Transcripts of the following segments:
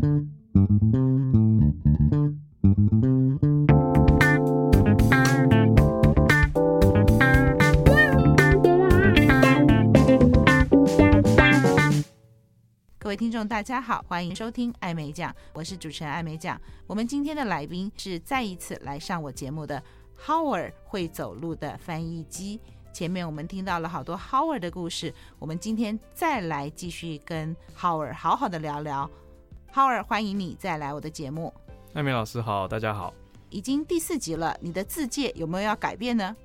各位听众，大家好，欢迎收听艾美奖，我是主持人艾美奖。我们今天的来宾是再一次来上我节目的 Howard 会走路的翻译机。前面我们听到了好多 Howard 的故事，我们今天再来继续跟 Howard 好好的聊聊。Howard，欢迎你再来我的节目。艾米老师好，大家好。已经第四集了，你的字界有没有要改变呢？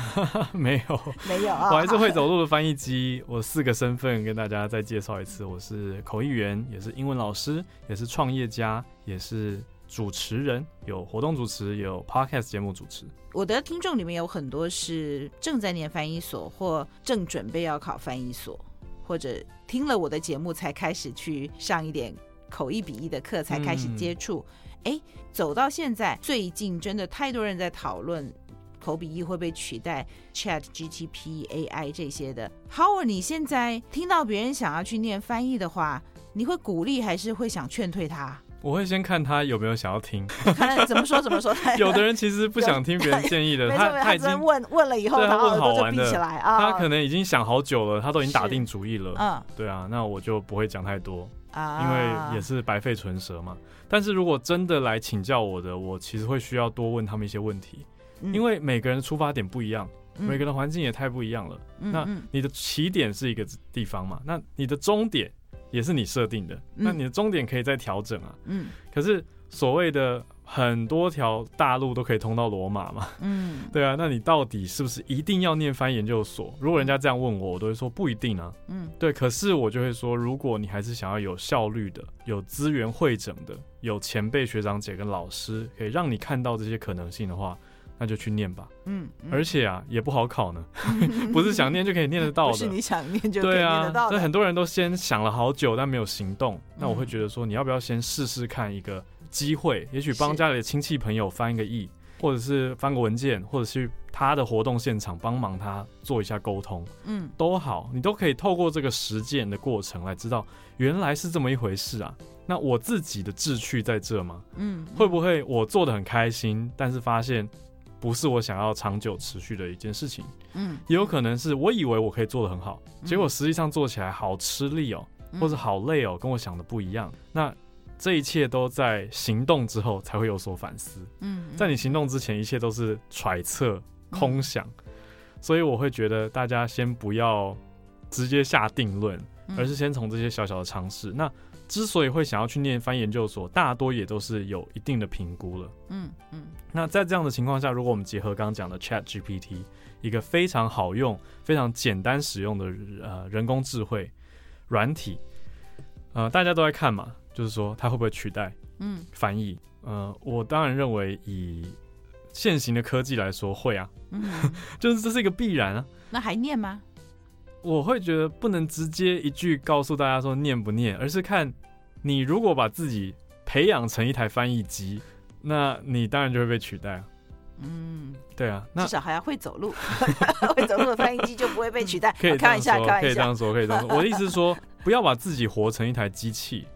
没有，没有啊。我还是会走路的翻译机。我四个身份跟大家再介绍一次：我是口译员，也是英文老师，也是创业家，也是主持人，有活动主持，有 podcast 节目主持。我的听众里面有很多是正在念翻译所，或正准备要考翻译所，或者听了我的节目才开始去上一点口一比一的课，才开始接触。嗯哎，走到现在，最近真的太多人在讨论口笔译会被取代，Chat GTP、AI 这些的。Howard，你现在听到别人想要去念翻译的话，你会鼓励还是会想劝退他？我会先看他有没有想要听。看怎么说怎么说。有的人其实不想听别人建议的，他他已经问问了以后，他问好玩的，他可能已经想好久了，他都已经打定主意了。嗯，对啊，那我就不会讲太多。啊，因为也是白费唇舌嘛。但是如果真的来请教我的，我其实会需要多问他们一些问题，因为每个人的出发点不一样，每个人的环境也太不一样了。那你的起点是一个地方嘛？那你的终点也是你设定的，那你的终点可以再调整啊。嗯，可是所谓的。很多条大路都可以通到罗马嘛，嗯，对啊，那你到底是不是一定要念翻研究所？如果人家这样问我，我都会说不一定啊，嗯，对。可是我就会说，如果你还是想要有效率的、有资源会诊的、有前辈学长姐跟老师可以让你看到这些可能性的话，那就去念吧，嗯。嗯，而且啊，也不好考呢，不是想念就可以念得到的，是你想念就可以念得到的。对啊，所以很多人都先想了好久，但没有行动。那我会觉得说，你要不要先试试看一个？机会，也许帮家里的亲戚朋友翻一个译，或者是翻个文件，或者是他的活动现场帮忙他做一下沟通，嗯，都好，你都可以透过这个实践的过程来知道原来是这么一回事啊。那我自己的志趣在这吗？嗯，会不会我做的很开心，但是发现不是我想要长久持续的一件事情？嗯，也有可能是我以为我可以做的很好，结果实际上做起来好吃力哦，或者好累哦，跟我想的不一样。那这一切都在行动之后才会有所反思。嗯，在你行动之前，一切都是揣测、空想。所以我会觉得大家先不要直接下定论，而是先从这些小小的尝试。那之所以会想要去念翻译研究所，大多也都是有一定的评估了。嗯嗯。那在这样的情况下，如果我们结合刚刚讲的 Chat GPT，一个非常好用、非常简单使用的呃人工智慧软体，呃，大家都在看嘛。就是说，它会不会取代？嗯，翻译？呃，我当然认为，以现行的科技来说，会啊。嗯，就是这是一个必然啊。那还念吗？我会觉得不能直接一句告诉大家说念不念，而是看你如果把自己培养成一台翻译机，那你当然就会被取代啊。嗯，对啊，那至少还要会走路，会走路的翻译机就不会被取代。可以开玩笑，可以这样说，可以这样说。我的意思是说，不要把自己活成一台机器。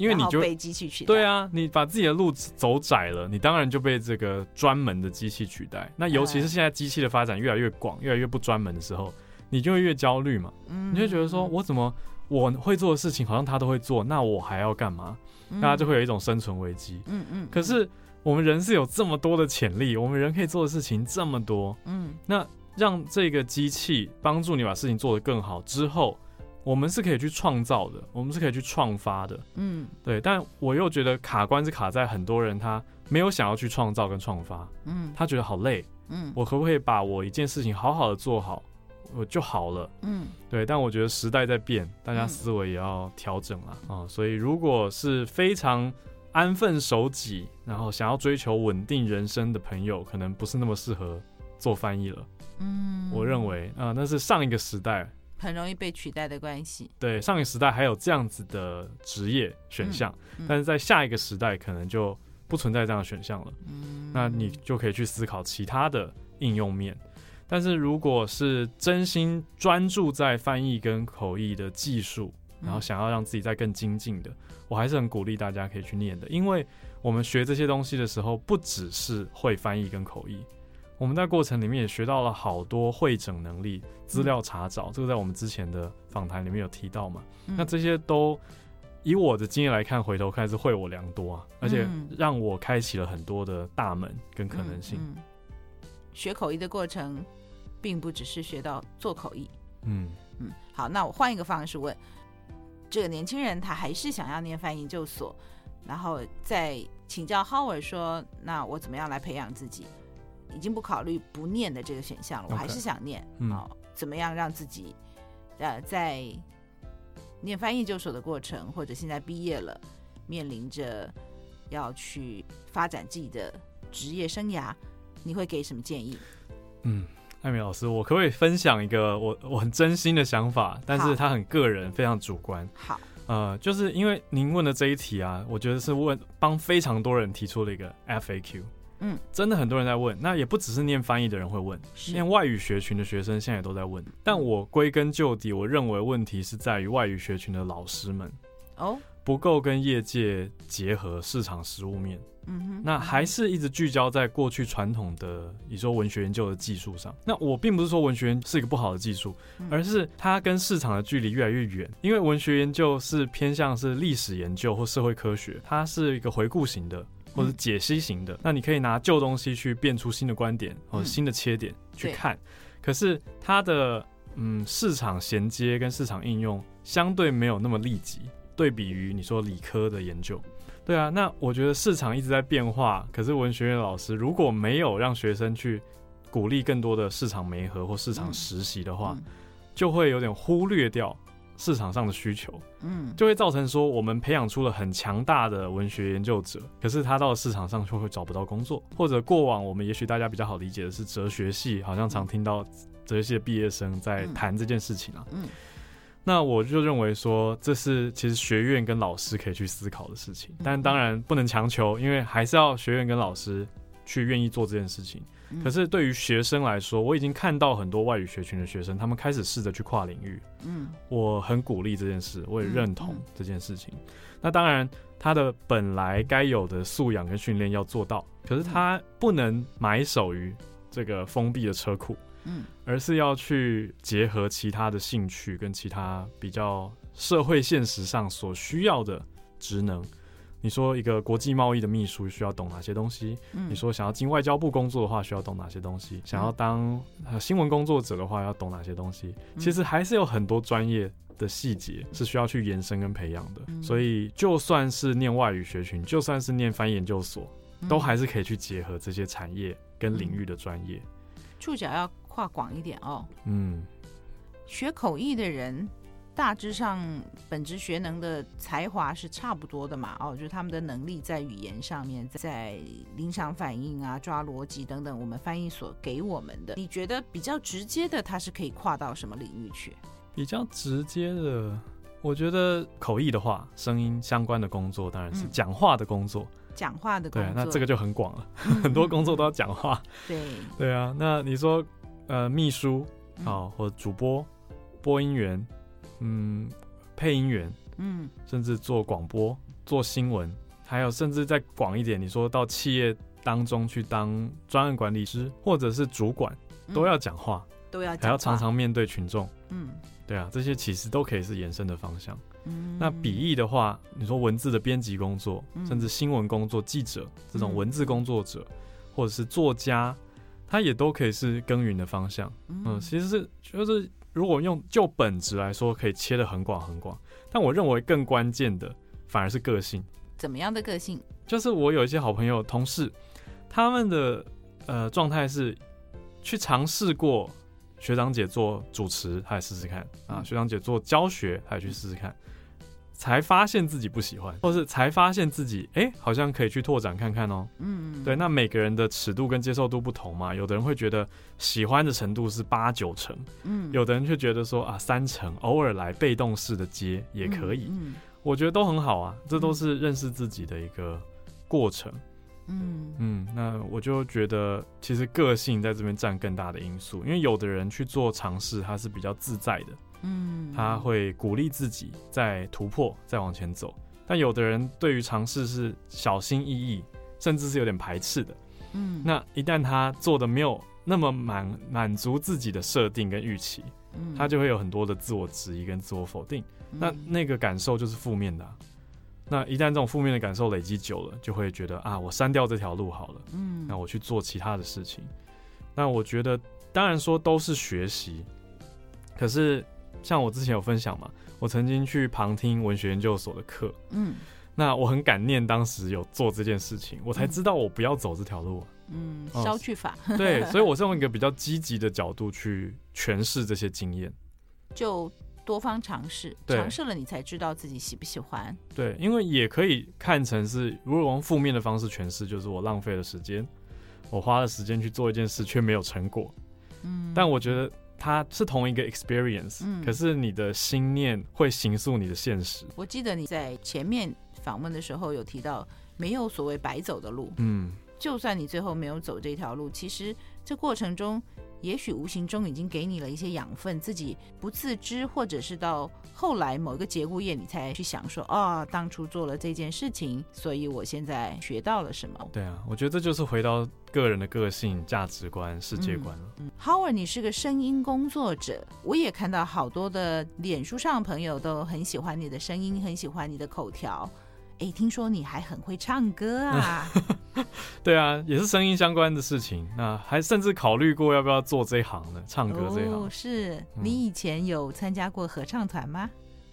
因为你就被机器取代，对啊，你把自己的路走窄了，你当然就被这个专门的机器取代。那尤其是现在机器的发展越来越广，越来越不专门的时候，你就会越焦虑嘛。嗯，你就觉得说，我怎么我会做的事情好像他都会做，那我还要干嘛？大家就会有一种生存危机。嗯嗯。可是我们人是有这么多的潜力，我们人可以做的事情这么多。嗯。那让这个机器帮助你把事情做得更好之后。我们是可以去创造的，我们是可以去创发的，嗯，对。但我又觉得卡关是卡在很多人他没有想要去创造跟创发，嗯，他觉得好累，嗯，我可不可以把我一件事情好好的做好，我就好了，嗯，对。但我觉得时代在变，大家思维也要调整啊，啊，所以如果是非常安分守己，然后想要追求稳定人生的朋友，可能不是那么适合做翻译了，嗯，我认为啊，那是上一个时代。很容易被取代的关系。对，上一个时代还有这样子的职业选项，嗯嗯、但是在下一个时代可能就不存在这样的选项了。嗯，那你就可以去思考其他的应用面。但是如果是真心专注在翻译跟口译的技术，然后想要让自己再更精进的，我还是很鼓励大家可以去念的，因为我们学这些东西的时候，不只是会翻译跟口译，我们在过程里面也学到了好多会诊能力、资料查找，这个在我们之前的访谈里面有提到嘛。那这些都以我的经验来看，回头看是惠我良多啊，而且让我开启了很多的大门跟可能性。学口译的过程，并不只是学到做口译。嗯嗯，好，那我换一个方式问，这个年轻人他还是想要念翻译研究所，然后再请教 Howard 说，那我怎么样来培养自己？已经不考虑不念的这个选项了，我还是想念。好，怎么样让自己呃在念翻译研究所的过程，或者现在毕业了，面临着要去发展自己的职业生涯，你会给什么建议？嗯。艾米老师，我可不可以分享一个我我很真心的想法？但是他很个人，非常主观。好，呃，就是因为您问的这一题啊，我觉得是问帮非常多人提出了一个 FAQ。嗯，真的很多人在问，那也不只是念翻译的人会问，念外语学群的学生现在也都在问。但我归根究底，我认为问题是在于外语学群的老师们哦，不够跟业界结合市场实务面。嗯哼，那还是一直聚焦在过去传统的你说文学研究的技术上。那我并不是说文学研是一个不好的技术，而是它跟市场的距离越来越远。因为文学研究是偏向是历史研究或社会科学，它是一个回顾型的或者解析型的。那你可以拿旧东西去变出新的观点或者新的切点去看。可是它的嗯市场衔接跟市场应用相对没有那么立即，对比于你说理科的研究。对啊，那我觉得市场一直在变化，可是文学院老师如果没有让学生去鼓励更多的市场媒合或市场实习的话，就会有点忽略掉市场上的需求，嗯，就会造成说我们培养出了很强大的文学研究者，可是他到了市场上就会找不到工作，或者过往我们也许大家比较好理解的是哲学系，好像常听到哲学系的毕业生在谈这件事情啊，嗯。那我就认为说，这是其实学院跟老师可以去思考的事情，但当然不能强求，因为还是要学院跟老师去愿意做这件事情。可是对于学生来说，我已经看到很多外语学群的学生，他们开始试着去跨领域。嗯，我很鼓励这件事，我也认同这件事情。那当然，他的本来该有的素养跟训练要做到，可是他不能埋首于这个封闭的车库。嗯，而是要去结合其他的兴趣跟其他比较社会现实上所需要的职能。你说一个国际贸易的秘书需要懂哪些东西？你说想要进外交部工作的话需要懂哪些东西？想要当新闻工作者的话要懂哪些东西？其实还是有很多专业的细节是需要去延伸跟培养的。所以就算是念外语学群，就算是念翻译研究所，都还是可以去结合这些产业跟领域的专业。触角要跨广一点哦。嗯，学口译的人大致上本职学能的才华是差不多的嘛？哦，就是他们的能力在语言上面，在临场反应啊、抓逻辑等等，我们翻译所给我们的。你觉得比较直接的，它是可以跨到什么领域去？比较直接的，我觉得口译的话，声音相关的工作当然是讲话的工作。嗯讲话的工作，对，那这个就很广了，很多工作都要讲话。对，对啊。那你说，呃，秘书啊，或者主播、播音员，嗯，配音员，嗯，甚至做广播、做新闻，还有甚至再广一点，你说到企业当中去当专案管理师或者是主管，都要讲话，都要，还要常常面对群众。嗯，对啊，这些其实都可以是延伸的方向。嗯，那笔译的话，你说文字的编辑工作，甚至新闻工作、记者这种文字工作者，或者是作家，他也都可以是耕耘的方向。嗯，其实是就是如果用就本质来说，可以切得很广很广。但我认为更关键的反而是个性。怎么样的个性？就是我有一些好朋友、同事，他们的呃状态是去尝试过学长姐做主持，他也试试看啊；学长姐做教学，他也去试试看。才发现自己不喜欢，或是才发现自己哎、欸，好像可以去拓展看看哦。嗯，对，那每个人的尺度跟接受度不同嘛，有的人会觉得喜欢的程度是八九成，嗯，有的人却觉得说啊三成，偶尔来被动式的接也可以。嗯，我觉得都很好啊，这都是认识自己的一个过程。嗯嗯，那我就觉得其实个性在这边占更大的因素，因为有的人去做尝试，他是比较自在的。嗯，他会鼓励自己再突破，再往前走。但有的人对于尝试是小心翼翼，甚至是有点排斥的。嗯，那一旦他做的没有那么满满足自己的设定跟预期，嗯，他就会有很多的自我质疑跟自我否定。嗯，那那个感受就是负面的啊。那一旦这种负面的感受累积久了，就会觉得啊，我删掉这条路好了。嗯，那我去做其他的事情。那我觉得，当然说都是学习，可是像我之前有分享嘛，我曾经去旁听文学研究所的课。嗯。那我很感念当时有做这件事情，我才知道我不要走这条路。嗯，消去法。对，所以我是用一个 比较积极的角度去诠释这些经验，就多方尝试，尝试了你才知道自己喜不喜欢。对，因为也可以看成是，如果用负面的方式诠释，就是我浪费了时间，我花了时间去做一件事却没有成果。嗯，但我觉得它是同一个 experience，嗯，可是你的心念会形塑你的现实。我记得你在前面。访问的时候有提到，没有所谓白走的路。嗯，就算你最后没有走这条路，其实这过程中，也许无形中已经给你了一些养分，自己不自知，或者是到后来某一个节骨眼，你才去想说，啊、哦，当初做了这件事情，所以我现在学到了什么？对啊，我觉得这就是回到个人的个性、价值观、世界观了。嗯，嗯，Howard，你是个声音工作者，我也看到好多的脸书上的朋友都很喜欢你的声音，很喜欢你的口条。哎，听说你还很会唱歌啊？对啊，也是声音相关的事情。那还甚至考虑过要不要做这一行呢？唱歌这一行。哦，是你以前有参加过合唱团吗？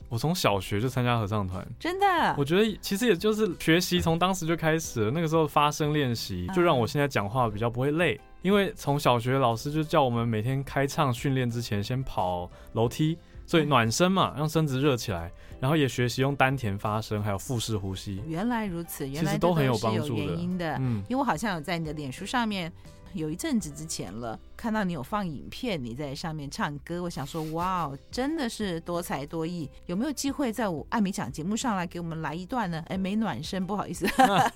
我从小学就参加合唱团，真的。我觉得其实也就是学习，从当时就开始了。那个时候发声练习，就让我现在讲话比较不会累。因为从小学老师就叫我们每天开唱训练之前先跑楼梯。所以暖身嘛，让身子热起来，然后也学习用丹田发声，还有腹式呼吸。原来如此，原来都很有原因的。嗯，因为我好像有在你的脸书上面。有一阵子之前了，看到你有放影片，你在上面唱歌，我想说，哇，真的是多才多艺。有没有机会在我艾美奖节目上来给我们来一段呢？哎，没暖身，不好意思。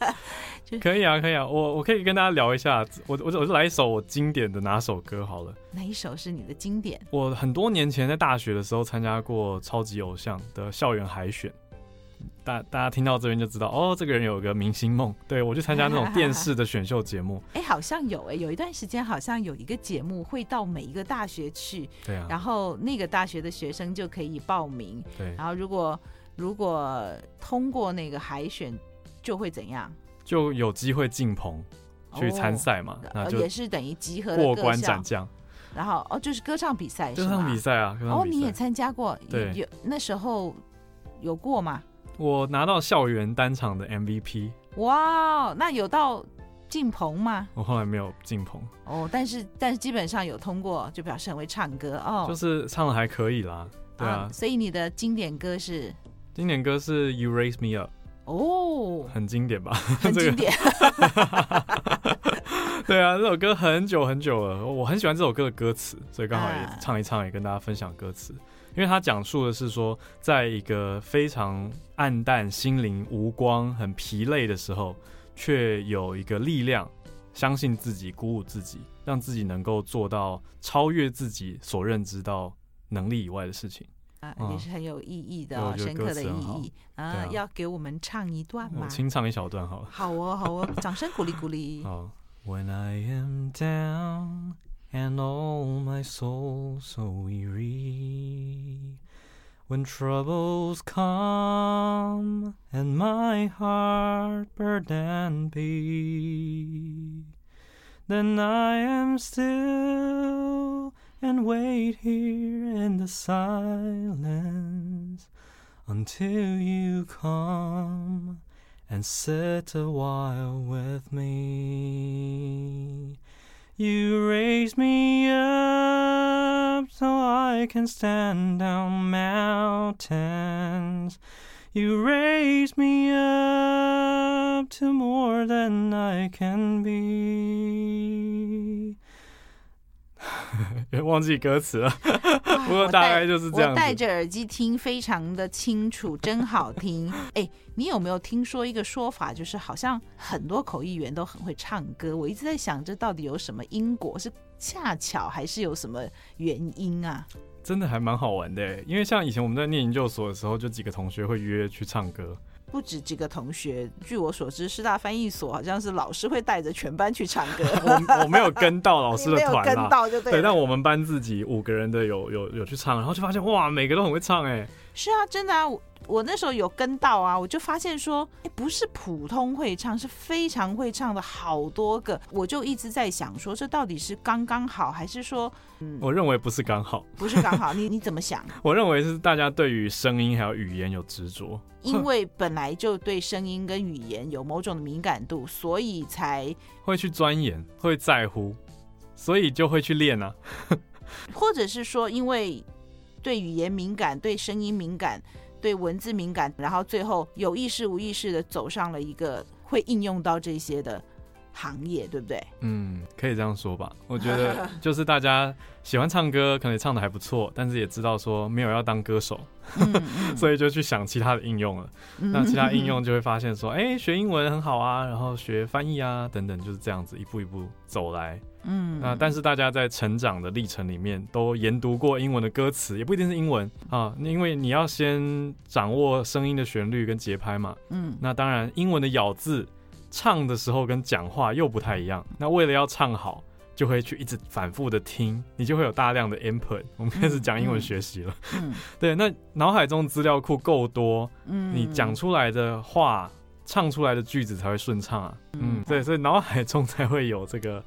就可以啊，可以啊，我我可以跟大家聊一下，我我我就来一首我经典的哪首歌好了。哪一首是你的经典？我很多年前在大学的时候参加过超级偶像的校园海选。大大家听到这边就知道哦，这个人有一个明星梦。对，我去参加那种电视的选秀节目。哎，好像有哎，有一段时间好像有一个节目会到每一个大学去，对啊，然后那个大学的学生就可以报名，对，然后如果如果通过那个海选，就会怎样？就有机会进棚去参赛嘛，那就也是等于集合过关斩将。然后哦，就是歌唱比赛，歌唱比赛啊，哦，你也参加过？对，有那时候有过吗？我拿到校园单场的 MVP，哇，那有到进棚吗？我后来没有进棚哦，但是但是基本上有通过，就表示很会唱歌哦，就是唱的还可以啦，对啊，啊，所以你的经典歌是？经典歌是 You Raise Me Up，哦，很经典吧？很经典，对啊，这首歌很久很久了，我很喜欢这首歌的歌词，所以刚好也唱一唱，也跟大家分享歌词。因为他讲述的是说，在一个非常暗淡、心灵无光、很疲累的时候，却有一个力量，相信自己，鼓舞自己，让自己能够做到超越自己所认知到能力以外的事情。啊，也是很有意义的、哦，深刻的意义啊，啊！要给我们唱一段吗？我清唱一小段好了。好哦，好哦，掌声鼓励鼓励。好。When I am down And all my soul so weary, when troubles come and my heart burden be, then I am still and wait here in the silence until you come and sit a while with me. You raise me up so I can stand down mountains. You raise me up to more than I can be. 忘记歌词了，不过大概就是这样。我戴着耳机听，非常的清楚，真好听。哎，你有没有听说一个说法，就是好像很多口译员都很会唱歌？我一直在想，这到底有什么因果？是恰巧还是有什么原因啊？真的还蛮好玩的，因为像以前我们在念研究所的时候，就几个同学会约去唱歌。不止几个同学，据我所知，师大翻译所好像是老师会带着全班去唱歌。我我没有跟到老师的 团，跟到就对。对，但我们班自己五个人的有有有去唱，然后就发现哇，每个都很会唱哎。是啊，真的啊，我我那时候有跟到啊，我就发现说，哎，不是普通会唱，是非常会唱的好多个。我就一直在想说，这到底是刚刚好，还是说，嗯，我认为不是刚好，不是刚好。你你怎么想？我认为是大家对于声音还有语言有执着。因为本来就对声音跟语言有某种的敏感度，所以才会去钻研，会在乎，所以就会去练啊。或者是说，因为对语言敏感、对声音敏感、对文字敏感，然后最后有意识无意识的走上了一个会应用到这些的。行业对不对？嗯，可以这样说吧。我觉得 就是大家喜欢唱歌，可能唱的还不错，但是也知道说没有要当歌手，所以就去想其他的应用了。嗯、那其他应用 就会发现说，哎、欸，学英文很好啊，然后学翻译啊等等，就是这样子一步一步走来。嗯，那但是大家在成长的历程里面都研读过英文的歌词，也不一定是英文啊，因为你要先掌握声音的旋律跟节拍嘛。嗯，那当然英文的咬字。唱的时候跟讲话又不太一样，那为了要唱好，就会去一直反复的听，你就会有大量的 input。我们开始讲英文学习了，嗯嗯、对，那脑海中资料库够多，嗯，你讲出来的话，唱出来的句子才会顺畅啊，嗯，对，所以脑海中才会有这个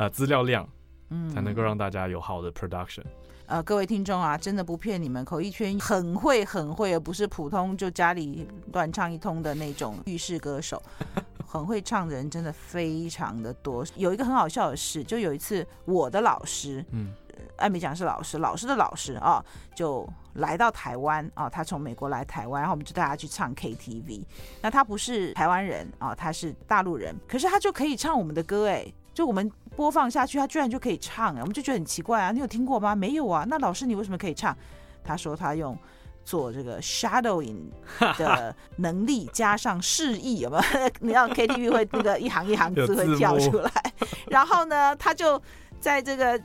呃资料量，嗯，才能够让大家有好的 production。呃，各位听众啊，真的不骗你们，口译圈很会很会，而不是普通就家里乱唱一通的那种浴室歌手。很会唱的人真的非常的多。有一个很好笑的事，就有一次我的老师，嗯，艾美讲是老师，老师的老师啊，就来到台湾啊，他从美国来台湾，然后我们就带他去唱 KTV。那他不是台湾人啊，他是大陆人，可是他就可以唱我们的歌哎，就我们播放下去，他居然就可以唱，我们就觉得很奇怪啊，你有听过吗？没有啊，那老师你为什么可以唱？他说他用。做这个 shadowing 的能力，加上示意，有没有？你要 KTV 会那个一行一行字会跳出来，然后呢，他就在这个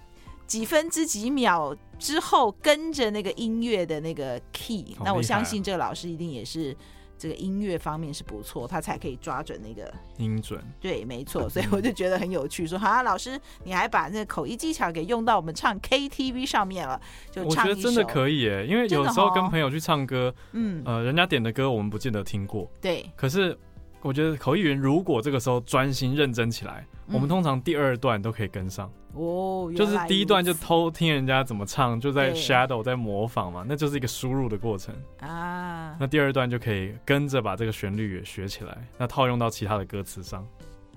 几分之几秒之后跟着那个音乐的那个 key，那我相信这个老师一定也是。这个音乐方面是不错，他才可以抓准那个音准。对，没错，所以我就觉得很有趣。说，好啊，老师，你还把那个口译技巧给用到我们唱 KTV 上面了，就唱。我觉得真的可以耶，因为有时候跟朋友去唱歌，嗯，呃，人家点的歌我们不见得听过，对。可是我觉得口译员如果这个时候专心认真起来，我们通常第二段都可以跟上。哦，就是第一段就偷听人家怎么唱，就在 shadow 在模仿嘛，那就是一个输入的过程啊。那第二段就可以跟着把这个旋律也学起来，那套用到其他的歌词上。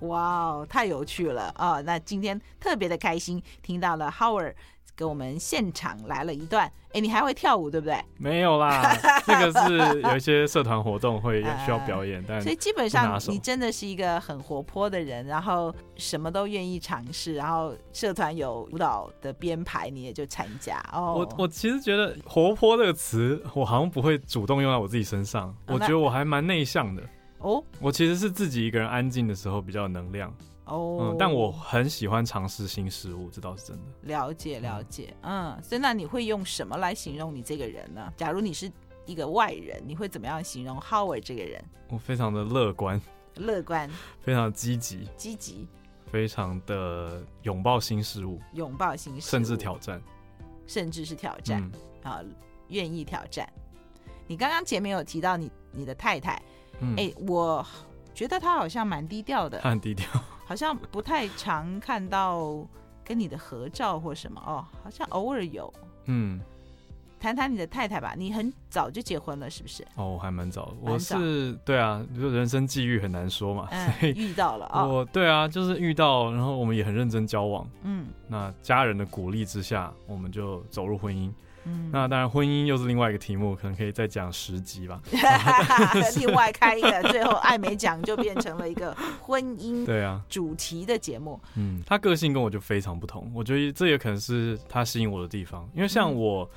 哇哦，太有趣了啊！那今天特别的开心，听到了 Howard。给我们现场来了一段，哎，你还会跳舞对不对？没有啦，这个是有一些社团活动会需要表演，但所以基本上你真的是一个很活泼的人，然后什么都愿意尝试，然后社团有舞蹈的编排你也就参加。哦，我我其实觉得“活泼”这个词，我好像不会主动用在我自己身上，我觉得我还蛮内向的。哦，我其实是自己一个人安静的时候比较有能量。哦、oh, 嗯，但我很喜欢尝试新事物，这倒是真的。了解了解，嗯，所以那你会用什么来形容你这个人呢？假如你是一个外人，你会怎么样形容 Howard 这个人？我非常的乐观，乐观，非常积极，积极，非常的拥抱新事物，拥抱新事物，甚至挑战，甚至是挑战，啊、嗯，愿意挑战。你刚刚前面有提到你你的太太，哎、嗯欸，我觉得她好像蛮低调的，她很低调。好像不太常看到跟你的合照或什么哦，好像偶尔有。嗯，谈谈你的太太吧，你很早就结婚了是不是？哦，还蛮早，我是对啊，就人生际遇很难说嘛，嗯、所以 遇到了啊、哦。我对啊，就是遇到，然后我们也很认真交往。嗯，那家人的鼓励之下，我们就走入婚姻。嗯，那当然，婚姻又是另外一个题目，可能可以再讲十集吧。另外开一个，最后艾美奖就变成了一个婚姻对啊主题的节目。嗯，他个性跟我就非常不同，我觉得这也可能是他吸引我的地方。因为像我，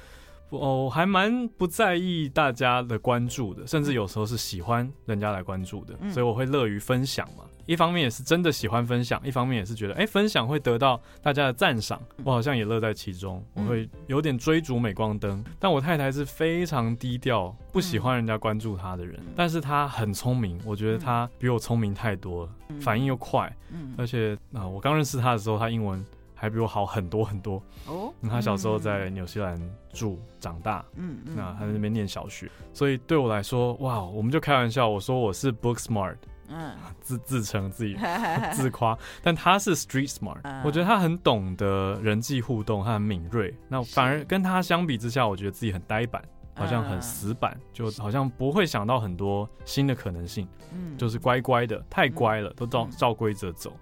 嗯、我还蛮不在意大家的关注的，甚至有时候是喜欢人家来关注的，嗯、所以我会乐于分享嘛。一方面也是真的喜欢分享，一方面也是觉得，哎、欸，分享会得到大家的赞赏，我好像也乐在其中。我会有点追逐镁光灯，但我太太是非常低调，不喜欢人家关注她的人。但是她很聪明，我觉得她比我聪明太多了，反应又快。而且啊，我刚认识她的时候，她英文还比我好很多很多。哦，她小时候在纽西兰住长大，嗯，那她在那边念小学，所以对我来说，哇，我们就开玩笑，我说我是 book smart。嗯，自自称自己 自夸，但他是 street smart，嗯，我觉得他很懂得人际互动，他很敏锐。那反而跟他相比之下，我觉得自己很呆板，好像很死板，就好像不会想到很多新的可能性。嗯，就是乖乖的，太乖了，都照照规则走。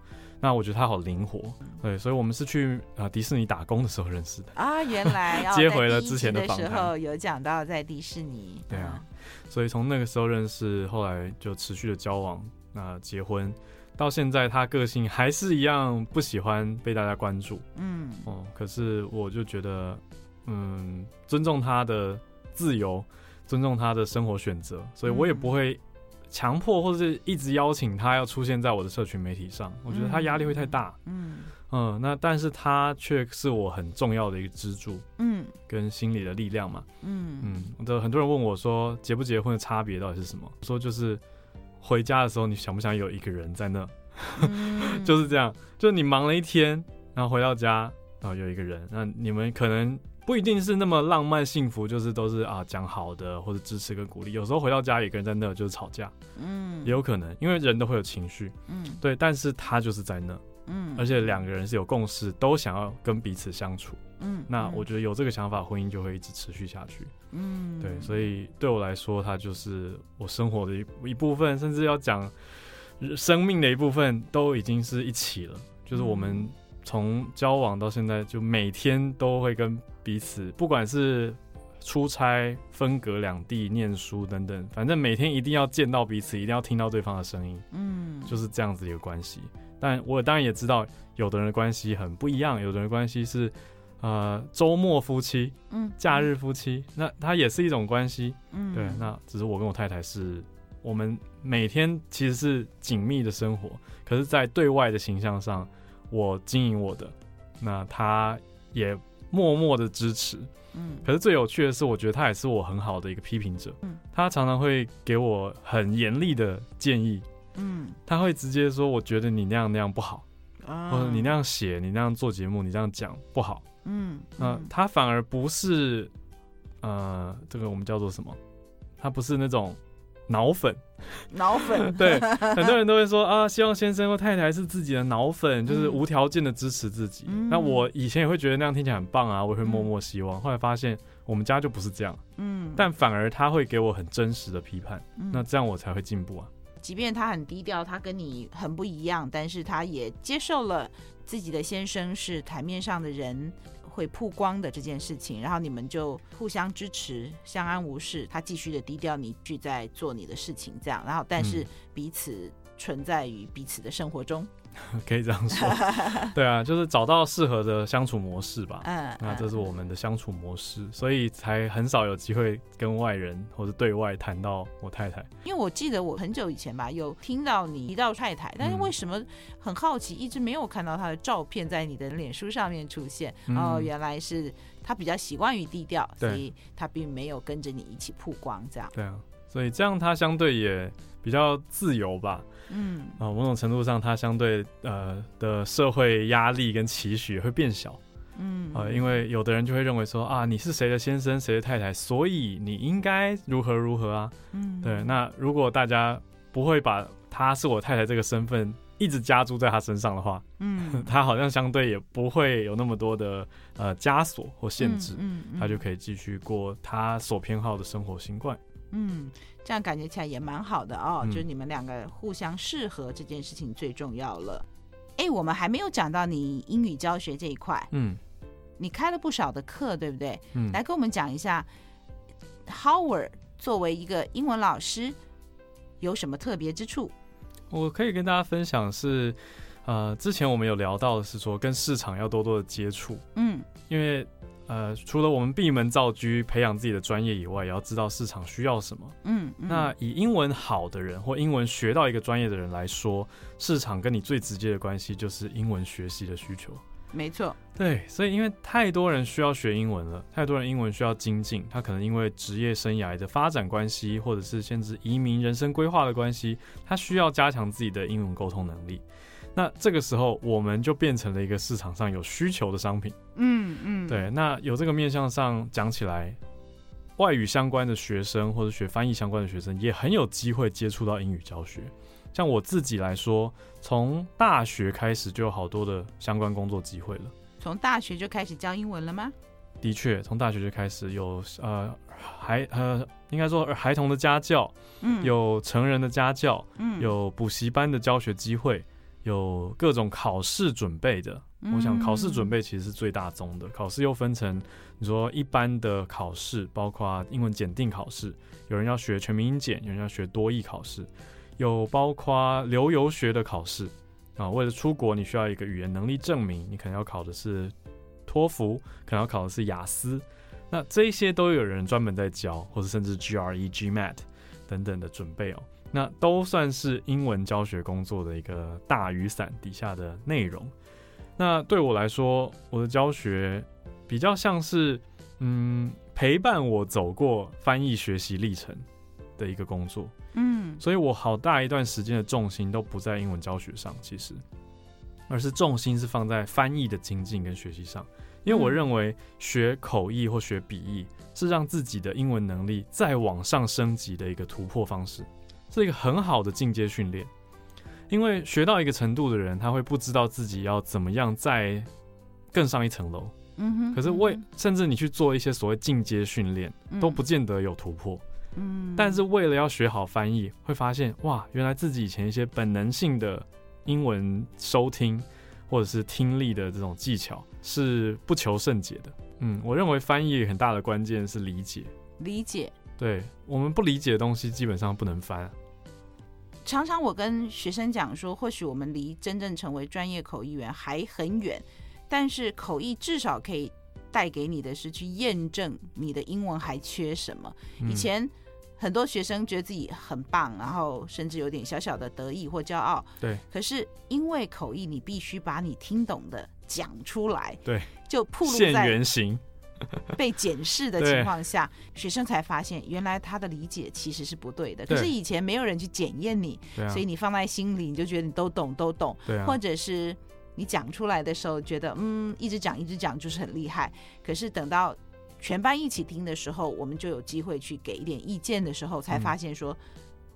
那我觉得他好灵活，对，所以我们是去啊迪士尼打工的时候认识的啊。原来 接回了之前的访谈，时候有讲到在迪士尼，对啊，所以从那个时候认识，后来就持续的交往。那结婚到现在，他个性还是一样不喜欢被大家关注。嗯，哦，可是我就觉得，嗯，尊重他的自由，尊重他的生活选择，所以我也不会强迫或者是一直邀请他要出现在我的社群媒体上。我觉得他压力会太大。嗯嗯，那但是他却是我很重要的一个支柱。嗯，跟心理的力量嘛。嗯嗯，的很多人问我说，结不结婚的差别到底是什么？我说就是。回家的时候，你想不想有一个人在那？嗯、就是这样，就你忙了一天，然后回到家，然后有一个人，那你们可能不一定是那么浪漫幸福，就是都是啊讲好的或者支持跟鼓励。有时候回到家，一个人在那就是吵架，嗯，也有可能，因为人都会有情绪，嗯，对，但是他就是在那，嗯，而且两个人是有共识，都想要跟彼此相处。嗯，那我觉得有这个想法，婚姻就会一直持续下去。嗯，对，所以对我来说，它就是我生活的一一部分，甚至要讲生命的一部分，都已经是一起了。就是我们从交往到现在，就每天都会跟彼此，不管是出差、分隔两地、念书等等，反正每天一定要见到彼此，一定要听到对方的声音。嗯，就是这样子一个关系。但我当然也知道，有的人的关系很不一样，有的人的关系是。呃，周末夫妻，嗯，假日夫妻，嗯、那它也是一种关系，嗯，对，那只是我跟我太太是，我们每天其实是紧密的生活，可是，在对外的形象上，我经营我的，那他也默默的支持，嗯，可是最有趣的是，我觉得他也是我很好的一个批评者，嗯，他常常会给我很严厉的建议，嗯，他会直接说，我觉得你那样那样不好，啊，或者你那样写，你那样做节目，你这样讲不好。嗯，那，他反而不是，呃，这个我们叫做什么？他不是那种脑粉，脑粉。对，很多人都会说啊，希望先生或太太是自己的脑粉，就是无条件的支持自己。嗯、那我以前也会觉得那样听起来很棒啊，我也会默默希望。嗯、后来发现我们家就不是这样，嗯，但反而他会给我很真实的批判，嗯、那这样我才会进步啊。即便他很低调，他跟你很不一样，但是他也接受了。自己的先生是台面上的人，会曝光的这件事情，然后你们就互相支持，相安无事。他继续的低调，你继续在做你的事情，这样，然后但是彼此存在于彼此的生活中。可以这样说，对啊，就是找到适合的相处模式吧。嗯，那这是我们的相处模式，所以才很少有机会跟外人或者对外谈到我太太。因为我记得我很久以前吧，有听到你提到太太，但是为什么很好奇，一直没有看到她的照片在你的脸书上面出现？哦，原来是她比较习惯于低调，所以她并没有跟着你一起曝光，这样。对啊，所以这样他相对也比较自由吧。嗯啊，某种程度上，他相对呃的社会压力跟期许会变小。嗯啊，因为有的人就会认为说啊，你是谁的先生，谁的太太，所以你应该如何如何啊。嗯，对。那如果大家不会把他是我太太这个身份一直加注在他身上的话，嗯，他好像相对也不会有那么多的呃枷锁或限制，嗯，他就可以继续过他所偏好的生活习惯。嗯，这样感觉起来也蛮好的哦。嗯、就是你们两个互相适合这件事情最重要了。哎，我们还没有讲到你英语教学这一块。嗯，你开了不少的课，对不对？嗯，来跟我们讲一下，Howard 作为一个英文老师有什么特别之处？我可以跟大家分享是，呃，之前我们有聊到的是说跟市场要多多的接触。嗯，因为。呃，除了我们闭门造车培养自己的专业以外，也要知道市场需要什么。嗯，嗯，那以英文好的人或英文学到一个专业的人来说，市场跟你最直接的关系就是英文学习的需求。没错，对，所以因为太多人需要学英文了，太多人英文需要精进，他可能因为职业生涯的发展关系，或者是甚至移民人生规划的关系，他需要加强自己的英文沟通能力。那这个时候，我们就变成了一个市场上有需求的商品。嗯嗯，对。那有这个面向上讲起来，外语相关的学生或者学翻译相关的学生，也很有机会接触到英语教学。像我自己来说，从大学开始就有好多的相关工作机会了。从大学就开始教英文了吗？的确，从大学就开始有呃孩呃，应该说孩童的家教，嗯，有成人的家教，嗯，有补习班的教学机会，有各种考试准备的。嗯，我想考试准备其实是最大宗的。考试又分成你说一般的考试，包括英文检定考试，有人要学全民英检，有人要学多益考试。有包括留游学的考试啊，为了出国，你需要一个语言能力证明，你可能要考的是托福，可能要考的是雅思，那这些都有人专门在教，或者甚至 GRE、GMAT 等等的准备哦，那都算是英文教学工作的一个大雨伞底下的内容。那对我来说，我的教学比较像是嗯陪伴我走过翻译学习历程的一个工作。嗯，所以我好大一段时间的重心都不在英文教学上，其实，而是重心是放在翻译的精进跟学习上。因为我认为学口译或学笔译是让自己的英文能力再往上升级的一个突破方式，是一个很好的进阶训练。因为学到一个程度的人，他会不知道自己要怎么样再更上一层楼。嗯哼，可是为甚至你去做一些所谓进阶训练，都不见得有突破。嗯，但是为了要学好翻译，会发现哇，原来自己以前一些本能性的英文收听或者是听力的这种技巧是不求甚解的。嗯，我认为翻译很大的关键是理解。理解。对，我们不理解的东西，基本上不能翻。常常我跟学生讲说，或许我们离真正成为专业口译员还很远，但是口译至少可以。带给你的是去验证你的英文还缺什么。以前很多学生觉得自己很棒，然后甚至有点小小的得意或骄傲。对。可是因为口译，你必须把你听懂的讲出来。对。就暴露在原形 被检视的情况下，学生才发现原来他的理解其实是不对的。可是以前没有人去检验你，所以你放在心里，你就觉得你都懂都懂。对。或者是。你讲出来的时候，觉得嗯，一直讲一直讲就是很厉害。可是等到全班一起听的时候，我们就有机会去给一点意见的时候，才发现说，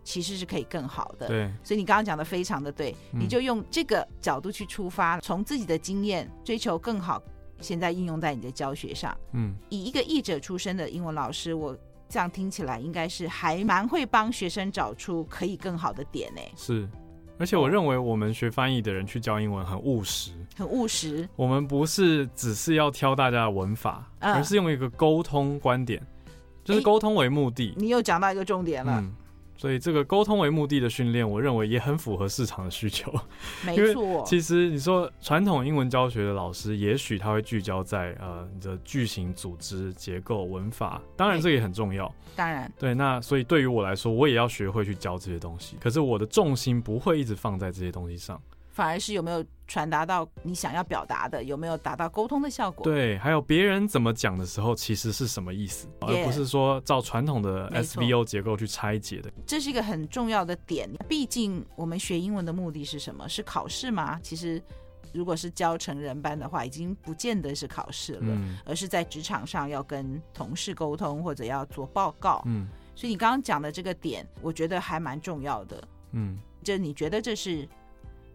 其实是可以更好的。对，所以你刚刚讲的非常的对，你就用这个角度去出发，从自己的经验追求更好，现在应用在你的教学上。嗯，以一个译者出身的英文老师，我这样听起来应该是还蛮会帮学生找出可以更好的点呢。是。而且我认为我们学翻译的人去教英文很务实，很务实。我们不是只是要挑大家的文法，而是用一个沟通观点，就是沟通为目的。你又讲到一个重点了。嗯所以这个沟通为目的的训练，我认为也很符合市场的需求。没错，其实你说传统英文教学的老师，也许他会聚焦在呃你的句型组织、结构、文法，当然这个也很重要。当然，对。那所以对于我来说，我也要学会去教这些东西。可是我的重心不会一直放在这些东西上。反而是有没有传达到你想要表达的，有没有达到沟通的效果？对，还有别人怎么讲的时候，其实是什么意思而不是说照传统的 SVO 结构去拆解的。这是一个很重要的点。毕竟我们学英文的目的是什么？是考试吗？其实，如果是教成人班的话，已经不见得是考试了，嗯，而是在职场上要跟同事沟通或者要做报告。嗯，所以你刚刚讲的这个点，我觉得还蛮重要的。嗯，就你觉得这是？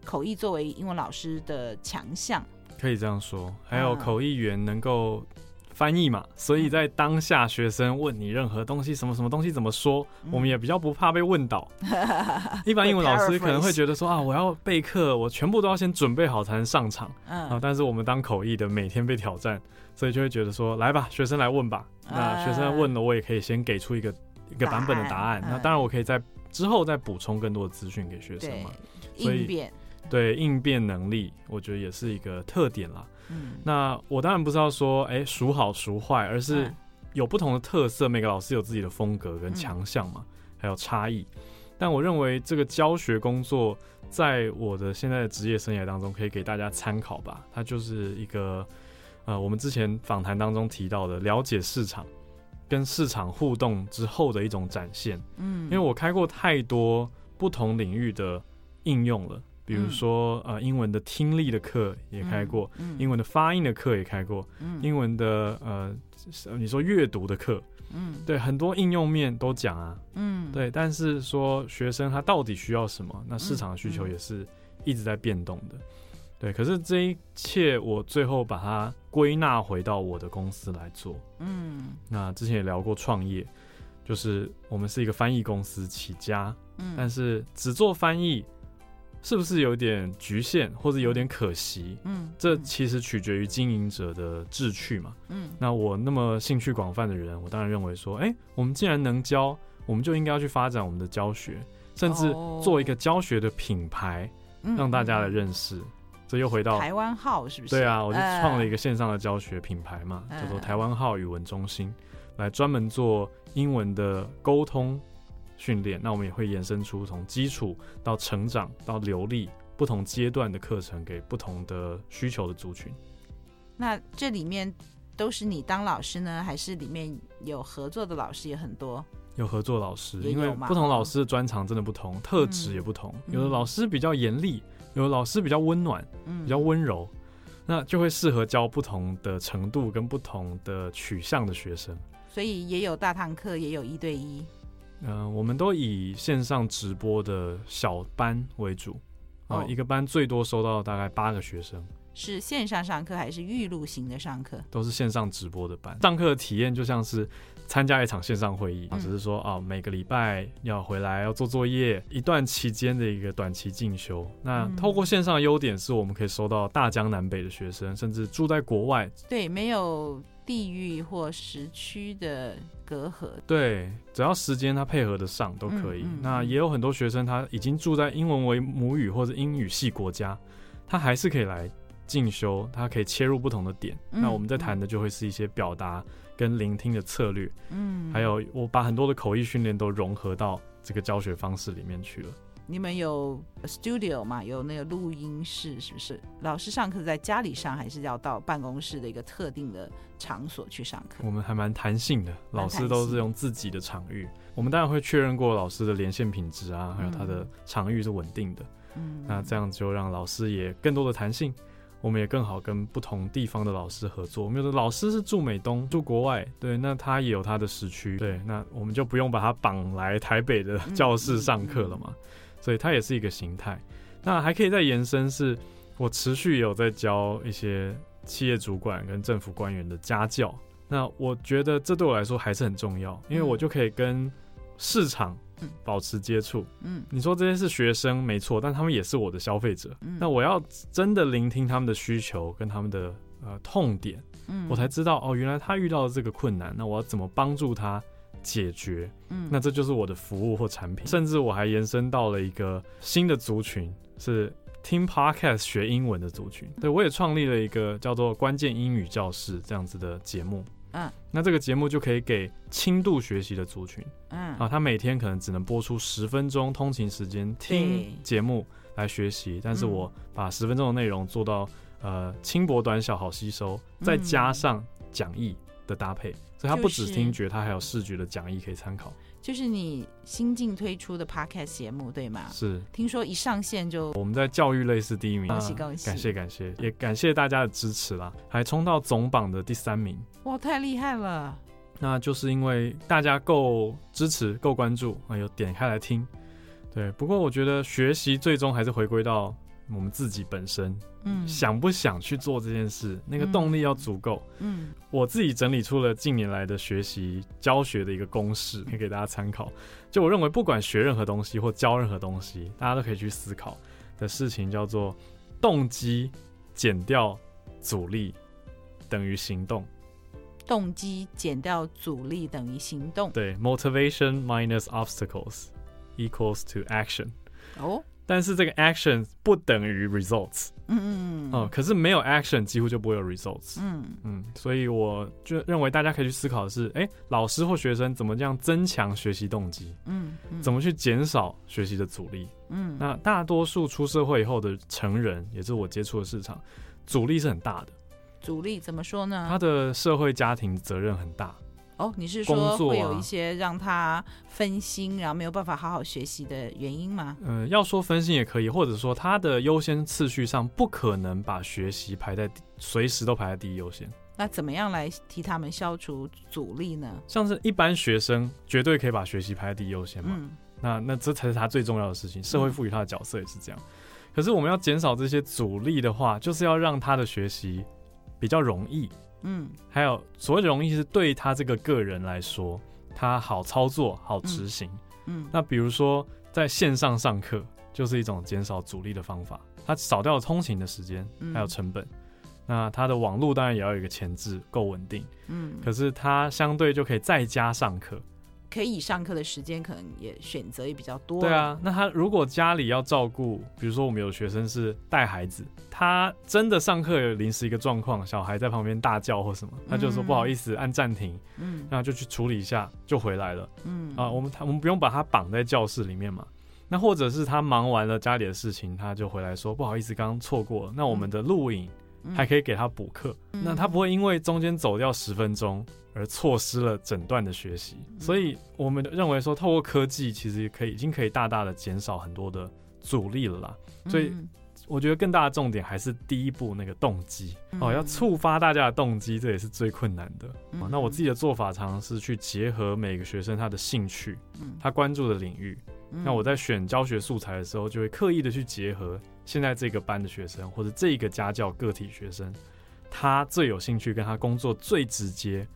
口译作为英文老师的强项，可以这样说。还有口译员能够翻译嘛，所以在当下学生问你任何东西，什么什么东西怎么说，我们也比较不怕被问倒。一般英文老师可能会觉得说啊，我要备课，我全部都要先准备好才能上场。啊，但是我们当口译的每天被挑战，所以就会觉得说，来吧，学生来问吧。那学生问了，我也可以先给出一个一个版本的答案。那当然，我可以在之后再补充更多的资讯给学生嘛。所以。对应变能力，我觉得也是一个特点啦。嗯，那我当然不知道说，哎，孰好孰坏，而是有不同的特色，每个老师有自己的风格跟强项嘛，嗯、还有差异。但我认为这个教学工作，在我的现在的职业生涯当中，可以给大家参考吧。它就是一个，呃，我们之前访谈当中提到的，了解市场跟市场互动之后的一种展现。嗯，因为我开过太多不同领域的应用了。比如说，呃，英文的听力的课也开过，英文的发音的课也开过，嗯、英文的呃，你说阅读的课，嗯，对，很多应用面都讲啊，嗯，对，但是说学生他到底需要什么？那市场的需求也是一直在变动的，嗯嗯、对。可是这一切我最后把它归纳回到我的公司来做，嗯，那之前也聊过创业，就是我们是一个翻译公司起家，嗯，但是只做翻译。是不是有点局限，或者有点可惜？嗯，这其实取决于经营者的志趣嘛。嗯，那我那么兴趣广泛的人，我当然认为说，哎、欸，我们既然能教，我们就应该要去发展我们的教学，甚至做一个教学的品牌，哦、让大家来认识。嗯、这又回到台湾号是不是？对啊，我就创了一个线上的教学品牌嘛，呃、叫做台湾号语文中心，来专门做英文的沟通。训练，那我们也会延伸出从基础到成长到流利不同阶段的课程，给不同的需求的族群。那这里面都是你当老师呢，还是里面有合作的老师也很多？有合作老师，因为不同老师的专长真的不同，特质也不同。嗯、有的老师比较严厉，有的老师比较温暖，嗯、比较温柔，那就会适合教不同的程度跟不同的取向的学生。所以也有大堂课，也有一对一。嗯、呃，我们都以线上直播的小班为主，啊、一个班最多收到大概八个学生。是线上上课还是预录型的上课？都是线上直播的班。上课的体验就像是参加一场线上会议，只是说啊，每个礼拜要回来要做作业，一段期间的一个短期进修。那透过线上的优点是我们可以收到大江南北的学生，甚至住在国外。对，没有。地域或时区的隔阂，对，只要时间他配合得上都可以。嗯嗯、那也有很多学生他已经住在英文为母语或者英语系国家，他还是可以来进修，他可以切入不同的点。嗯、那我们在谈的就会是一些表达跟聆听的策略，嗯，还有我把很多的口译训练都融合到这个教学方式里面去了。你们有 studio 吗？有那个录音室，是不是？老师上课在家里上，还是要到办公室的一个特定的场所去上课？我们还蛮弹性的，老师都是用自己的场域。我们当然会确认过老师的连线品质啊，还有他的场域是稳定的。嗯，那这样就让老师也更多的弹性，我们也更好跟不同地方的老师合作。我们有的老师是住美东、住国外，对，那他也有他的时区，对，那我们就不用把他绑来台北的教室上课了嘛。所以它也是一个形态，那还可以再延伸，是我持续有在教一些企业主管跟政府官员的家教。那我觉得这对我来说还是很重要，因为我就可以跟市场保持接触。嗯，你说这些是学生没错，但他们也是我的消费者。那我要真的聆听他们的需求跟他们的呃痛点，嗯我才知道哦，原来他遇到了这个困难，那我要怎么帮助他？解决，嗯，那这就是我的服务或产品，甚至我还延伸到了一个新的族群，是听 Podcast 学英文的族群。对，我也创立了一个叫做“关键英语教室”这样子的节目，嗯，那这个节目就可以给轻度学习的族群，嗯，啊，他每天可能只能播出十分钟通勤时间听节目来学习，但是我把十分钟的内容做到呃轻薄短小好吸收，再加上讲义的搭配。所以它不止听觉，它还有视觉的讲义可以参考。就是你新近推出的 Podcast 节目，对吗？是。听说一上线就我们在教育类是第一名，恭喜恭喜！感谢感谢，也感谢大家的支持啦，还冲到总榜的第三名。哇，太厉害了！那就是因为大家够支持、够关注啊，有点开来听。对，不过我觉得学习最终还是回归到。我们自己本身，嗯，想不想去做这件事，嗯、那个动力要足够。嗯，我自己整理出了近年来的学习教学的一个公式，可以给大家参考。就我认为，不管学任何东西或教任何东西，大家都可以去思考的事情叫做动机减掉阻力等于行动。动机减掉阻力等于行动。对，motivation minus obstacles equals to action。哦。但是这个 action 不等于 results。嗯嗯嗯。可是没有 action 几乎就不会有 results。嗯嗯。所以我就认为大家可以去思考的是，哎、欸，老师或学生怎么这样增强学习动机？嗯。怎么去减少学习的阻力？嗯。那大多数出社会以后的成人，也是我接触的市场，阻力是很大的。阻力怎么说呢？他的社会家庭责任很大。哦，你是说会有一些让他分心，然后没有办法好好学习的原因吗？嗯、呃，要说分心也可以，或者说他的优先次序上不可能把学习排在随时都排在第一优先。那怎么样来替他们消除阻力呢？像是一般学生绝对可以把学习排在第一优先嘛。嗯、那那这才是他最重要的事情。社会赋予他的角色也是这样。嗯、可是我们要减少这些阻力的话，就是要让他的学习比较容易。嗯，还有所谓的容易是对他这个个人来说，他好操作、好执行。嗯，嗯，那比如说在线上上课，就是一种减少阻力的方法。他少掉了通勤的时间，还有成本。嗯，那他的网络当然也要有一个前置，够稳定。嗯，可是他相对就可以在家上课。可以上课的时间可能也选择也比较多。对啊，那他如果家里要照顾，比如说我们有学生是带孩子，他真的上课有临时一个状况，小孩在旁边大叫或什么，他就说不好意思，按暂停，嗯，然后就去处理一下就回来了，嗯啊，我们我们不用把他绑在教室里面嘛。那或者是他忙完了家里的事情，他就回来说不好意思，刚刚错过了，那我们的录影。还可以给他补课，嗯、那他不会因为中间走掉十分钟而错失了整段的学习，嗯、所以我们认为说，透过科技其实可以已经可以大大的减少很多的阻力了啦。所以我觉得更大的重点还是第一步那个动机、嗯、哦，要触发大家的动机，这也是最困难的。嗯、那我自己的做法常常是去结合每个学生他的兴趣，他关注的领域。那我在选教学素材的时候，就会刻意的去结合现在这个班的学生，或者这个家教个体学生，他最有兴趣跟他工作最直接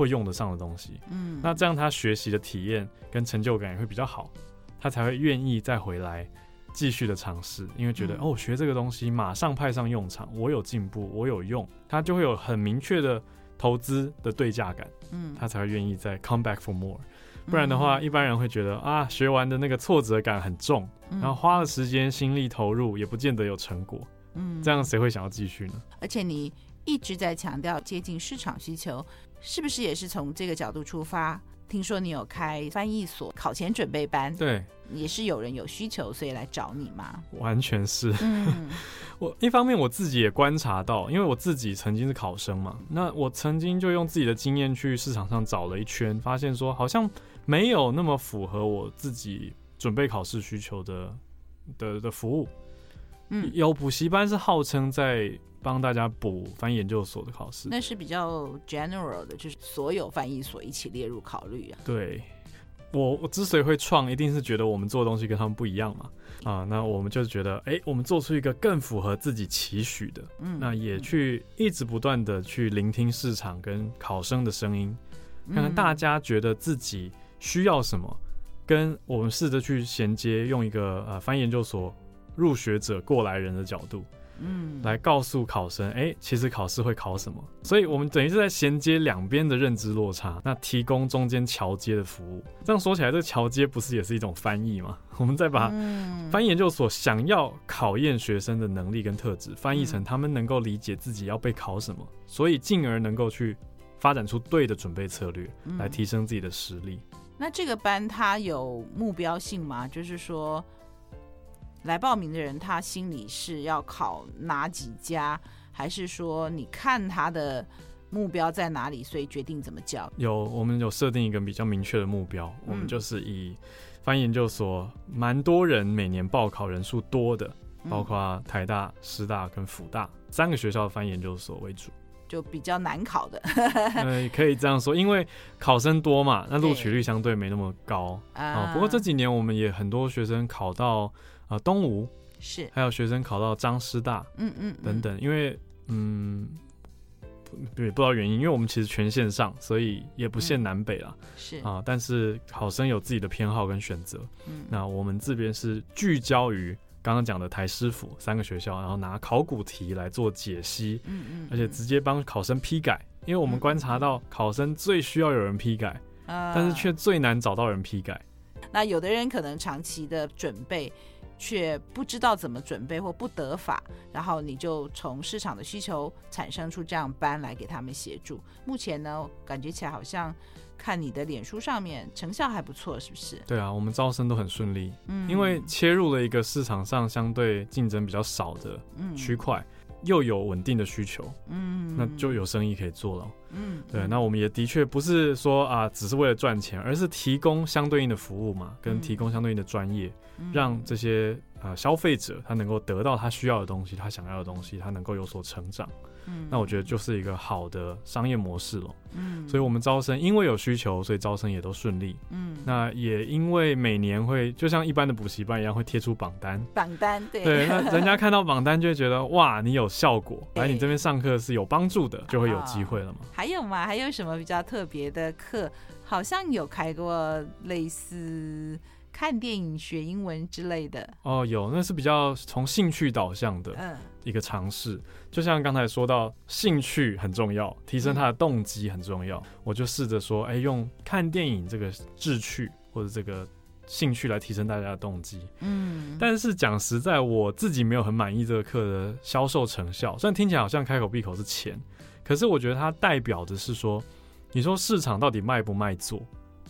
会用得上的东西。嗯，那这样他学习的体验跟成就感也会比较好，他才会愿意再回来继续的尝试，因为觉得、嗯、哦，学这个东西马上派上用场，我有进步，我有用，他就会有很明确的投资的对价感。嗯，他才会愿意再 come back for more。不然的话，一般人会觉得啊，学完的那个挫折感很重，然后花了时间心力投入，也不见得有成果。嗯，这样谁会想要继续呢？而且你一直在强调接近市场需求，是不是也是从这个角度出发？听说你有开翻译所考前准备班，对，也是有人有需求，所以来找你吗？完全是。嗯，我一方面我自己也观察到，因为我自己曾经是考生嘛，那我曾经就用自己的经验去市场上找了一圈，发现说好像没有那么符合我自己准备考试需求的的的服务。嗯，有补习班是号称在。帮大家补翻译研究所的考试，那是比较 general 的，就是所有翻译所一起列入考虑啊。对，我我之所以会创，一定是觉得我们做的东西跟他们不一样嘛。啊，那我们就是觉得，哎，我们做出一个更符合自己期许的，嗯，那也去一直不断的去聆听市场跟考生的声音，看看大家觉得自己需要什么，跟我们试着去衔接，用一个呃翻译研究所入学者过来人的角度。嗯，来告诉考生，哎、欸，其实考试会考什么？所以我们等于是在衔接两边的认知落差，那提供中间桥接的服务。这样说起来，这个桥接不是也是一种翻译吗？我们再把翻译研究所想要考验学生的能力跟特质，翻译成他们能够理解自己要被考什么，所以进而能够去发展出对的准备策略，来提升自己的实力。那这个班它有目标性吗？就是说。来报名的人，他心里是要考哪几家，还是说你看他的目标在哪里，所以决定怎么教？有，我们有设定一个比较明确的目标，嗯、我们就是以翻译研究所蛮多人每年报考人数多的，包括台大、师大跟辅大三个学校的翻译研究所为主，就比较难考的。呃，可以这样说，因为考生多嘛，那录取率相对没那么高啊、哦。不过这几年我们也很多学生考到。啊，东吴是，还有学生考到张师大，嗯嗯，嗯。等等，因为嗯，对，不知道原因，因为我们其实全线上，所以也不限南北啦，嗯、是。啊，但是考生有自己的偏好跟选择，嗯，那我们这边是聚焦于刚刚讲的台师府三个学校，然后拿考古题来做解析，嗯嗯，而且直接帮考生批改，因为我们观察到考生最需要有人批改，嗯、但是却最难找到人批改。那有的人可能长期的准备。却不知道怎么准备或不得法，然后你就从市场的需求产生出这样班来给他们协助。目前呢，感觉起来好像看你的脸书上面成效还不错，是不是？对啊，我们招生都很顺利，嗯，因为切入了一个市场上相对竞争比较少的区块。嗯又有稳定的需求，嗯，那就有生意可以做了，嗯，对，那我们也的确不是说啊，只是为了赚钱，而是提供相对应的服务嘛，跟提供相对应的专业，嗯，让这些呃消费者他能够得到他需要的东西，他想要的东西，他能够有所成长。嗯，那我觉得就是一个好的商业模式了。嗯，所以我们招生，因为有需求，所以招生也都顺利。嗯，那也因为每年会就像一般的补习班一样，会贴出榜单。榜单，对。对，那人家看到榜单就会觉得哇，你有效果，来你这边上课是有帮助的，就会有机会了嘛。还有吗？还有什么比较特别的课？好像有开过类似。看电影学英文之类的哦，有，那是比较从兴趣导向的一个尝试。嗯、就像刚才说到，兴趣很重要，提升他的动机很重要。嗯、我就试着说，哎、欸，用看电影这个志趣或者这个兴趣来提升大家的动机。嗯，但是讲实在，我自己没有很满意这个课的销售成效。虽然听起来好像开口闭口是钱，可是我觉得它代表的是说，你说市场到底卖不卖座？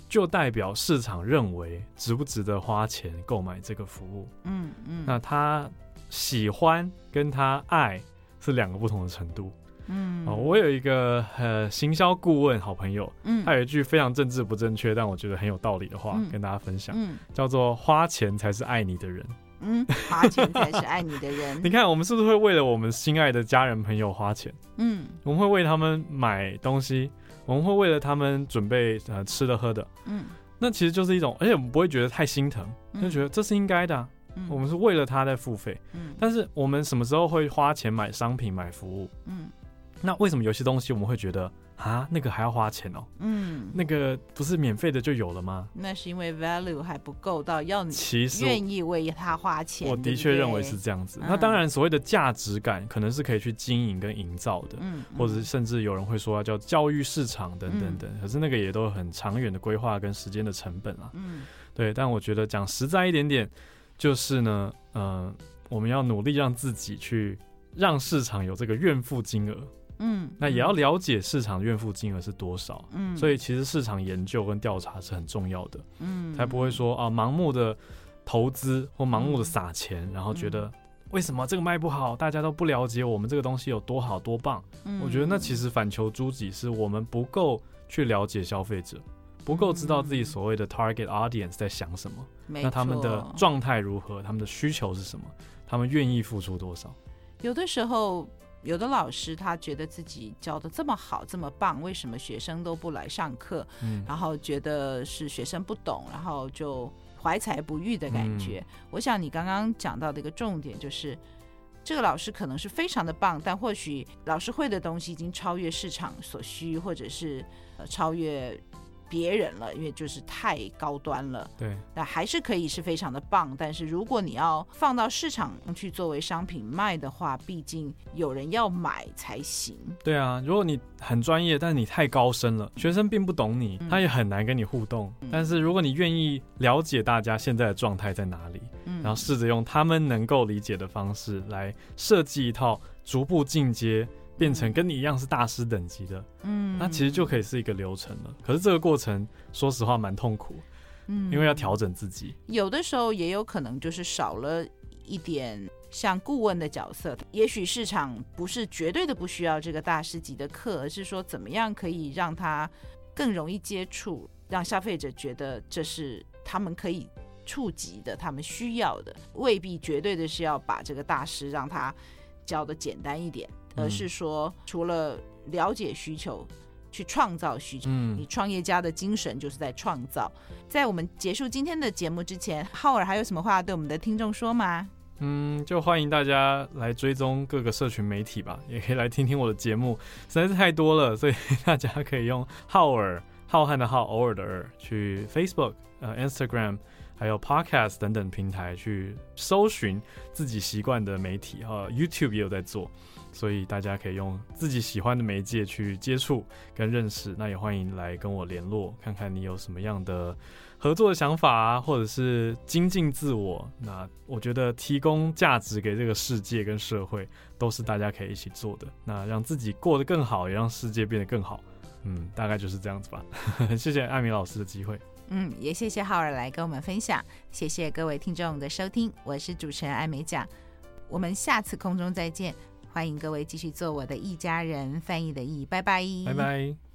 就代表市场认为值不值得花钱购买这个服务。嗯嗯，那他喜欢跟他爱是两个不同的程度。嗯，哦，我有一个呃行销顾问好朋友，嗯，他有一句非常政治不正确，但我觉得很有道理的话跟大家分享，嗯，叫做“花钱才是爱你的人”。嗯，花钱才是爱你的人。你看，我们是不是会为了我们心爱的家人朋友花钱？嗯，我们会为他们买东西。我们会为了他们准备呃吃的喝的，嗯，那其实就是一种，而且我们不会觉得太心疼，就觉得这是应该的啊，嗯，我们是为了他在付费，嗯，但是我们什么时候会花钱买商品买服务？嗯，那为什么有些东西我们会觉得？啊，那个还要花钱哦。嗯，那个不是免费的就有了吗？那是因为 value 还不够到要你愿意为他花钱。我的确认为是这样子。那当然，所谓的价值感可能是可以去经营跟营造的，嗯，或者是甚至有人会说叫教育市场等等等。可是那个也都很长远的规划跟时间的成本啊。嗯，对。但我觉得讲实在一点点，就是呢，嗯，我们要努力让自己去让市场有这个怨妇金额。嗯，那也要了解市场怨妇金额是多少。嗯，所以其实市场研究跟调查是很重要的。嗯，才不会说啊，盲目的投资或盲目的撒钱，然后觉得为什么这个卖不好，大家都不了解我们这个东西有多好多棒。嗯，我觉得那其实反求诸己，是我们不够去了解消费者，不够知道自己所谓的 target audience 在想什么，那他们的状态如何，他们的需求是什么，他们愿意付出多少。有的时候。有的老师他觉得自己教的这么好这么棒，为什么学生都不来上课？嗯，然后觉得是学生不懂，然后就怀才不遇的感觉。嗯，我想你刚刚讲到的一个重点就是，这个老师可能是非常的棒，但或许老师会的东西已经超越市场所需，或者是呃超越。别人了，因为就是太高端了。对，那还是可以是非常的棒。但是如果你要放到市场去作为商品卖的话，毕竟有人要买才行。对啊，如果你很专业，但是你太高深了，学生并不懂你，他也很难跟你互动。嗯、但是如果你愿意了解大家现在的状态在哪里，嗯、然后试着用他们能够理解的方式来设计一套逐步进阶。变成跟你一样是大师等级的，嗯，那其实就可以是一个流程了。可是这个过程，说实话蛮痛苦，嗯，因为要调整自己。有的时候也有可能就是少了一点像顾问的角色。也许市场不是绝对的不需要这个大师级的课，而是说怎么样可以让他更容易接触，让消费者觉得这是他们可以触及的，他们需要的，未必绝对的是要把这个大师让他教的简单一点。而是说，除了了解需求，去创造需求。嗯，你创业家的精神就是在创造。在我们结束今天的节目之前，浩尔还有什么话对我们的听众说吗？嗯，就欢迎大家来追踪各个社群媒体吧，也可以来听听我的节目，实在是太多了，所以 大家可以用浩尔浩瀚的浩，偶尔的尔去 Facebook、呃 Instagram。还有 Podcast 等等平台去搜寻自己习惯的媒体哈，YouTube 也有在做，所以大家可以用自己喜欢的媒介去接触跟认识。那也欢迎来跟我联络，看看你有什么样的合作的想法啊，或者是精进自我。那我觉得提供价值给这个世界跟社会，都是大家可以一起做的。那让自己过得更好，也让世界变得更好。嗯，大概就是这样子吧。谢谢艾米老师的机会。嗯，也谢谢浩尔来跟我们分享，谢谢各位听众的收听，我是主持人艾美奖，我们下次空中再见，欢迎各位继续做我的一家人，翻译的译，拜拜，拜拜。